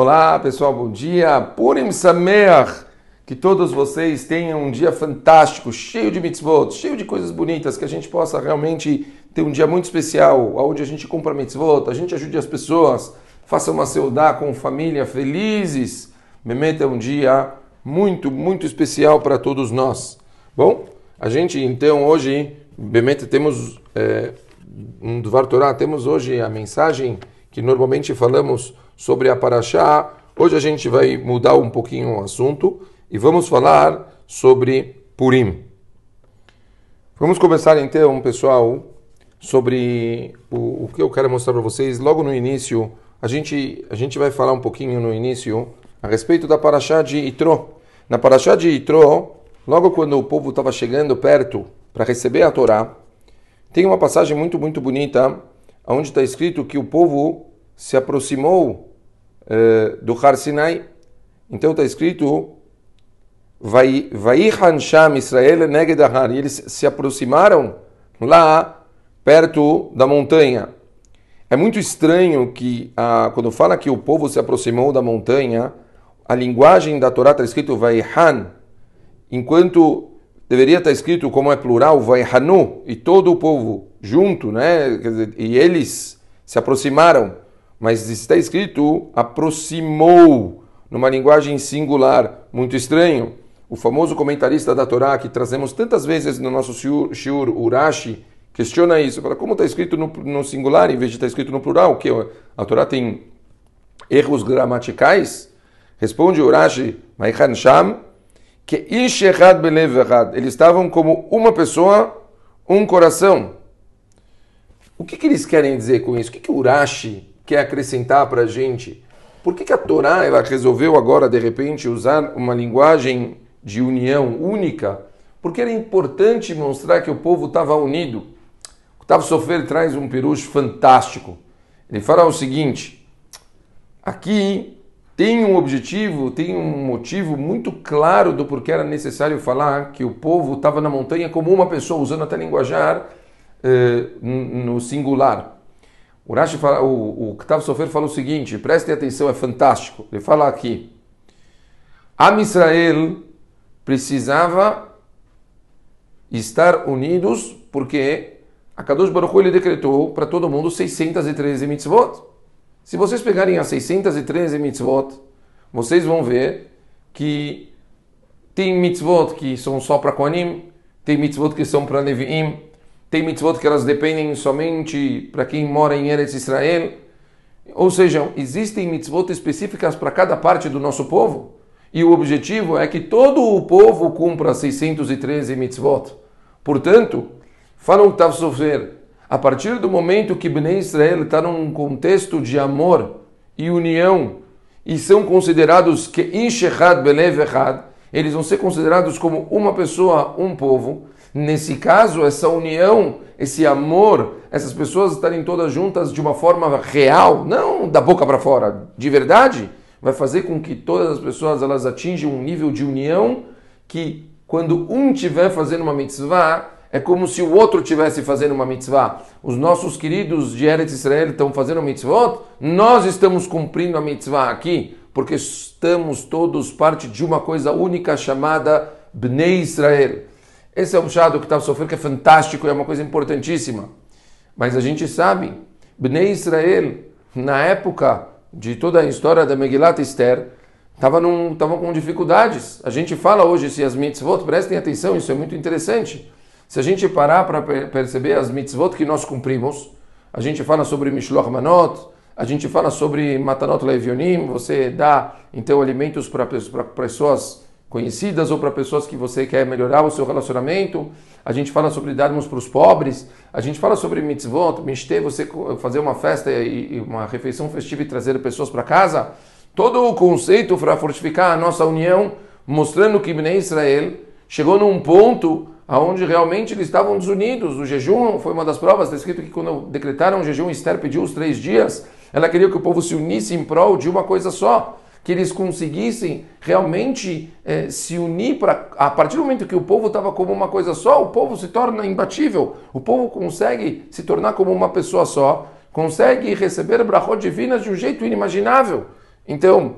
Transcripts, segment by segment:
Olá pessoal, bom dia. Purim Sameach. Que todos vocês tenham um dia fantástico, cheio de mitzvot, cheio de coisas bonitas, que a gente possa realmente ter um dia muito especial, onde a gente compra mitzvot, a gente ajude as pessoas, faça uma seudá com família, felizes. Memeta é um dia muito, muito especial para todos nós. Bom, a gente então hoje, Memeta, temos é, um Dvar Torah, temos hoje a mensagem que normalmente falamos sobre a Paraxá. Hoje a gente vai mudar um pouquinho o assunto e vamos falar sobre Purim. Vamos começar então, pessoal, sobre o, o que eu quero mostrar para vocês. Logo no início, a gente, a gente vai falar um pouquinho no início a respeito da Paraxá de Itró. Na Paraxá de Itró, logo quando o povo estava chegando perto para receber a Torá, tem uma passagem muito, muito bonita, onde está escrito que o povo se aproximou uh, do Har Sinai. Então está escrito vai Sham Israel neged Har. E eles se aproximaram lá perto da montanha. É muito estranho que ah, quando fala que o povo se aproximou da montanha, a linguagem da Torá está escrito Vaihan, enquanto deveria estar escrito como é plural Vaihanu e todo o povo junto, né? E eles se aproximaram mas está escrito aproximou, numa linguagem singular, muito estranho. O famoso comentarista da Torá, que trazemos tantas vezes no nosso shiur, Urashi, questiona isso. Fala, como está escrito no, no, singular em vez de estar escrito no plural? Que a Torá tem erros gramaticais? Responde Urashi, Maichan Sham, que Ishechad Belev Eles estavam como uma pessoa, um coração. O que, que eles querem dizer com isso? O que, que Urashi quer acrescentar para a gente? Por que, que a Torá ela resolveu agora, de repente, usar uma linguagem de união única? Porque era importante mostrar que o povo estava unido. O Tav Sofer traz um perucho fantástico. Ele fala o seguinte: aqui tem um objetivo, tem um motivo muito claro do porquê era necessário falar que o povo estava na montanha como uma pessoa, usando até linguajar eh, no singular. O Rashi fala, o, o Ktav Sofer fala o seguinte, prestem atenção, é fantástico. Ele fala aqui, Am Israel precisava estar unidos porque a Kadosh Baruch Hu, ele decretou para todo mundo 613 mitzvot. Se vocês pegarem as 613 mitzvot, vocês vão ver que tem mitzvot que são só para Kohanim, tem mitzvot que são para Leviim, tem mitzvot que elas dependem somente para quem mora em Eretz Israel. Ou seja, existem mitzvot específicas para cada parte do nosso povo. E o objetivo é que todo o povo cumpra 613 mitzvot. Portanto, fala o Tav Sofer, a partir do momento que Bnei Israel está num contexto de amor e união, e são considerados que Ishechad Belev Echad, eles vão ser considerados como uma pessoa, um povo, Nesse caso, essa união, esse amor, essas pessoas estarem todas juntas de uma forma real, não da boca para fora, de verdade, vai fazer com que todas as pessoas elas atinjam um nível de união que quando um estiver fazendo uma mitzvah, é como se o outro estivesse fazendo uma mitzvah. Os nossos queridos de Eretz Israel estão fazendo mitzvot, nós estamos cumprindo a mitzvah aqui, porque estamos todos parte de uma coisa única chamada Bnei Israel. Esse é o chá do Ktav Sofer que é fantástico, é uma coisa importantíssima. Mas a gente sabe, Bnei Israel, na época de toda a história da Megillat Esther, estavam com dificuldades. A gente fala hoje se as mitzvot, prestem atenção, isso é muito interessante. Se a gente parar para perceber as mitzvot que nós cumprimos, a gente fala sobre Mishloach Manot, a gente fala sobre Matanot Levionim, você dá então alimentos para pessoas conhecidas ou para pessoas que você quer melhorar o seu relacionamento. A gente fala sobre darmos para os pobres. A gente fala sobre mitzvot, mishte, você fazer uma festa e uma refeição festiva e trazer pessoas para casa. Todo o conceito para fortificar a nossa união, mostrando que Bnei Israel chegou num ponto aonde realmente eles estavam desunidos. O jejum foi uma das provas. Está escrito que quando decretaram o jejum, Esther pediu os três dias. Ela queria que o povo se unisse em prol de uma coisa só que eles conseguissem realmente é, se unir para a partir do momento que o povo estava como uma coisa só, o povo se torna imbatível, o povo consegue se tornar como uma pessoa só, consegue receber brachot divinas de um jeito inimaginável. Então,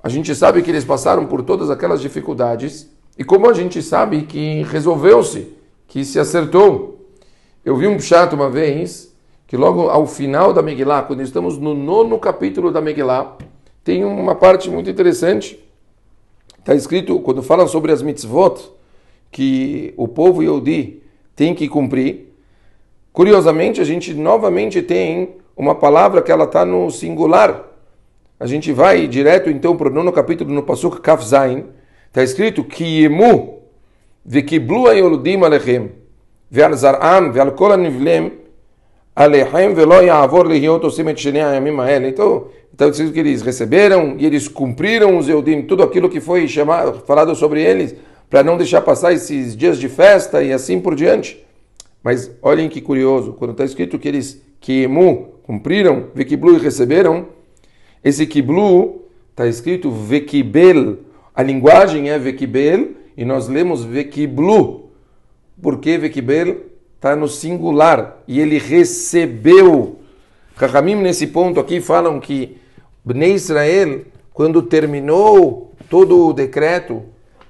a gente sabe que eles passaram por todas aquelas dificuldades e como a gente sabe que resolveu-se, que se acertou. Eu vi um chato uma vez que logo ao final da Megillah, quando estamos no nono capítulo da Megillah, tem uma parte muito interessante. Está escrito, quando falam sobre as mitzvot, que o povo Yehudi tem que cumprir. Curiosamente, a gente novamente tem uma palavra que ela está no singular. A gente vai direto então para o nono capítulo no Pasuk Kaf Zain. Está escrito Kiyemu vekiblu ayoludim alechem ve'al zar'am ve'al kol anivlem alechem ve'lo ya'avor lehiot osim et shenei ayamim ha'el. Então, então escrito que eles receberam e eles cumpriram os Eudim, tudo aquilo que foi chamado, falado sobre eles, para não deixar passar esses dias de festa e assim por diante. Mas olhem que curioso, quando está escrito que eles Kiemu cumpriram, Vekiblu e receberam, esse Kiblu está escrito Vekibel, a linguagem é Vekibel e nós lemos Vekiblu, porque Vekibel está no singular e ele recebeu. Rahamim nesse ponto aqui falam que Bnei Israel, quando terminou todo o decreto,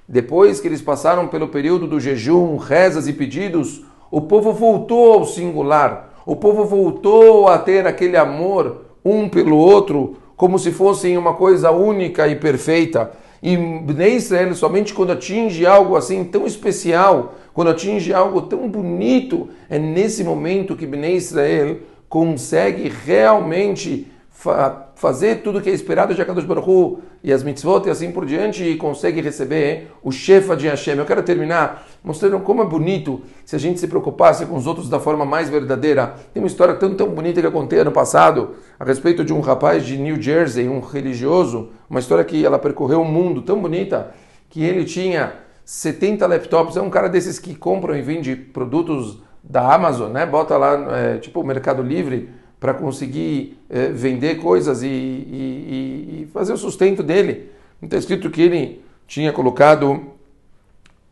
depois que eles passaram pelo período do jejum, rezas e pedidos, o povo voltou ao singular o povo voltou a ter aquele amor um pelo outro, como se fossem uma coisa única e perfeita. E Bnei Israel, somente quando atinge algo assim tão especial, quando atinge algo tão bonito, é nesse momento que Bnei Israel consegue realmente fa fazer tudo que é esperado de Akadosh Baruch e as mitzvot e assim por diante, e consegue receber o Shefa de Hashem. Eu quero terminar mostrando como é bonito se a gente se preocupasse com os outros da forma mais verdadeira. Tem uma história tão, tão bonita que eu contei ano passado, a respeito de um rapaz de New Jersey, um religioso, uma história que ela percorreu o mundo, tão bonita, que ele tinha 70 laptops, é um cara desses que compram e vendem produtos da Amazon, né? Bota lá, é, tipo o Mercado Livre, para conseguir é, vender coisas e, e, e, fazer o sustento dele. Está escrito que ele tinha colocado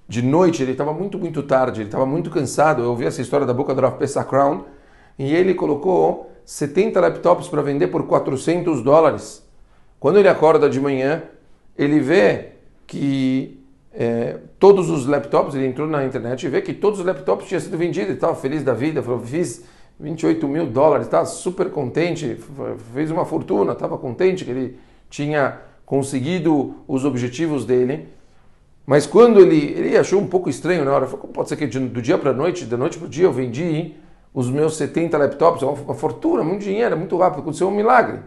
de noite, ele estava muito, muito tarde, ele estava muito cansado. Eu ouvi essa história da boca do Rav Pesach Crown e ele colocou 70 laptops para vender por 400 dólares. Quando ele acorda de manhã, ele vê que é, todos os laptops, ele entrou na internet e vê que todos os laptops tinham sido vendidos, ele estava feliz da vida, falou, fiz 28 mil dólares, estava super contente, fez uma fortuna, estava contente que ele tinha conseguido os objetivos dele. Mas quando ele, ele achou um pouco estranho na hora, falou, pode ser que do dia para a noite, da noite para o dia eu vendi os meus 70 laptops, uma, uma fortuna, muito dinheiro, muito rápido, aconteceu um milagre.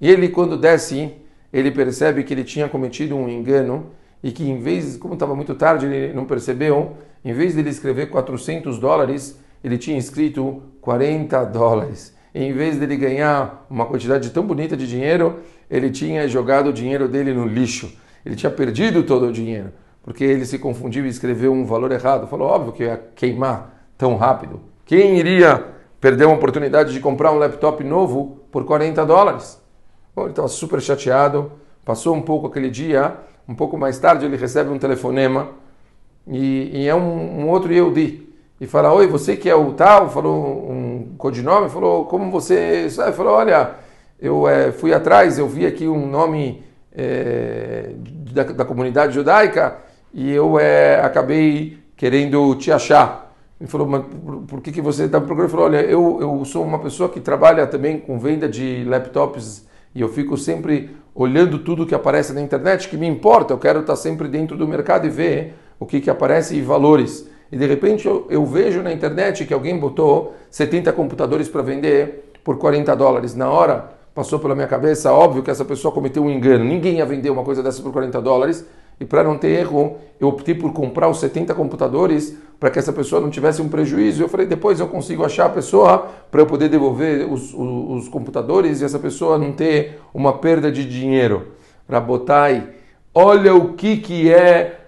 E ele, quando desce, ele percebe que ele tinha cometido um engano e que em vez, como estava muito tarde, ele não percebeu, em vez de ele escrever 400 dólares, ele tinha escrito 40 dólares. Em vez dele ganhar uma quantidade tão bonita de dinheiro, ele tinha jogado o dinheiro dele no lixo. Ele tinha perdido todo o dinheiro, porque ele se confundiu e escreveu um valor errado. Falou, óbvio que ia queimar tão rápido. Quem iria perder uma oportunidade de comprar um laptop novo por 40 dólares? Bom, ele estava super chateado, passou um pouco aquele dia, um pouco mais tarde ele recebe um telefonema e, e é um, um outro Yehudi e fala, oi, você que é o tal, falou um codinome, falou, como você sabe? Falou, olha, eu é, fui atrás, eu vi aqui um nome é, da, da, comunidade judaica e eu é, acabei querendo te achar. Ele falou, mas por, por que, que você está me procurando? Ele falou, olha, eu, eu sou uma pessoa que trabalha também com venda de laptops e eu fico sempre olhando tudo que aparece na internet, que me importa, eu quero estar sempre dentro do mercado e ver o que, que aparece e valores e de repente eu, eu vejo na internet que alguém botou 70 computadores para vender por 40 dólares. Na hora passou pela minha cabeça, óbvio que essa pessoa cometeu um engano. Ninguém ia vender uma coisa dessa por 40 dólares. E para não ter erro, eu optei por comprar os 70 computadores para que essa pessoa não tivesse um prejuízo. Eu falei, depois eu consigo achar a pessoa para eu poder devolver os, os, os, computadores e essa pessoa não ter uma perda de dinheiro. Rabotai, olha o que, que é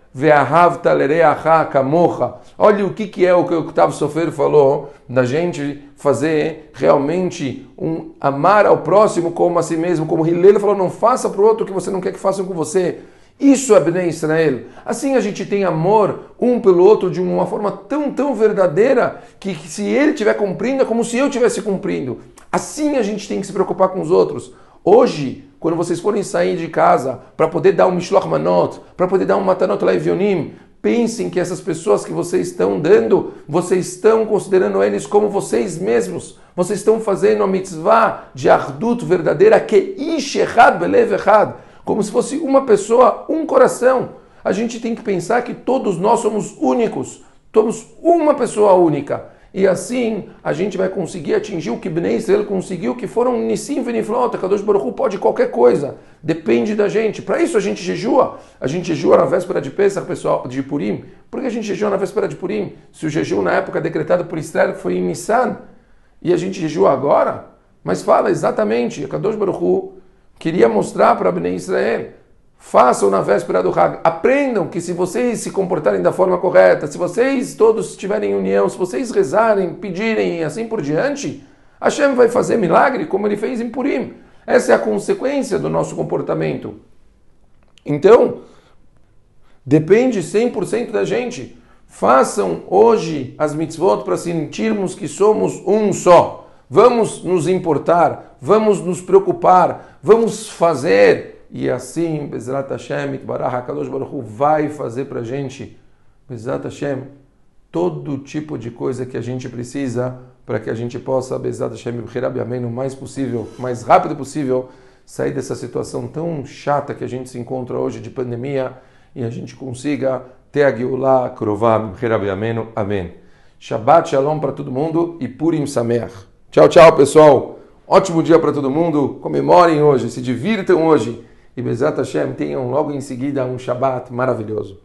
Olha o que, que é o que o Octavio Sofer falou, da gente fazer realmente um amar ao próximo como a si mesmo, como Hillel falou, não faça para o outro o que você não quer que façam com você. Isso é Bnei Israel. Assim a gente tem amor um pelo outro de uma forma tão, tão verdadeira que, que se ele estiver cumprindo é como se eu estivesse cumprindo. Assim a gente tem que se preocupar com os outros. Hoje, quando vocês forem sair de casa para poder dar um Mishloch Manot, para poder dar um Matanot Laivionim, pensem que essas pessoas que vocês estão dando, vocês estão considerando eles como vocês mesmos. Vocês estão fazendo a mitzvah de Ardut verdadeira, que Ish Echad Belev como se fosse uma pessoa, um coração. A gente tem que pensar que todos nós somos únicos, somos uma pessoa única. E assim a gente vai conseguir atingir o que Bnei Israel conseguiu, que foram Nissim Veniflota, Kadosh Baruch pode qualquer coisa, depende da gente. Para isso a gente jejua. A gente jejua na véspera de Pesach, pessoal, de Purim. Por que a gente jejua na véspera de Purim? Se o jejum na época decretado por Israel foi em Nissan, e a gente jejua agora? Mas fala exatamente, Kadosh Baruch queria mostrar para Bnei Israel Façam na véspera do Hag. Aprendam que se vocês se comportarem da forma correta, se vocês todos estiverem em união, se vocês rezarem, pedirem e assim por diante, Hashem vai fazer milagre como ele fez em Purim. Essa é a consequência do nosso comportamento. Então, depende 100% da gente. Façam hoje as mitzvot para sentirmos que somos um só. Vamos nos importar, vamos nos preocupar, vamos fazer e assim, Bezrat Hashem, Itbarah HaKadosh Baruch Hu vai fazer para a gente, Bezrat Hashem, todo tipo de coisa que a gente precisa para que a gente possa, Bezrat Hashem, o mais possível, mais rápido possível, sair dessa situação tão chata que a gente se encontra hoje de pandemia e a gente consiga ter a Geulah Krová, Amém. Shabbat Shalom para todo mundo e Purim Sameach. Tchau, tchau, pessoal. Ótimo dia para todo mundo. Comemorem hoje, se divirtam hoje e Bezat Hashem tenham logo em seguida um Shabat maravilhoso.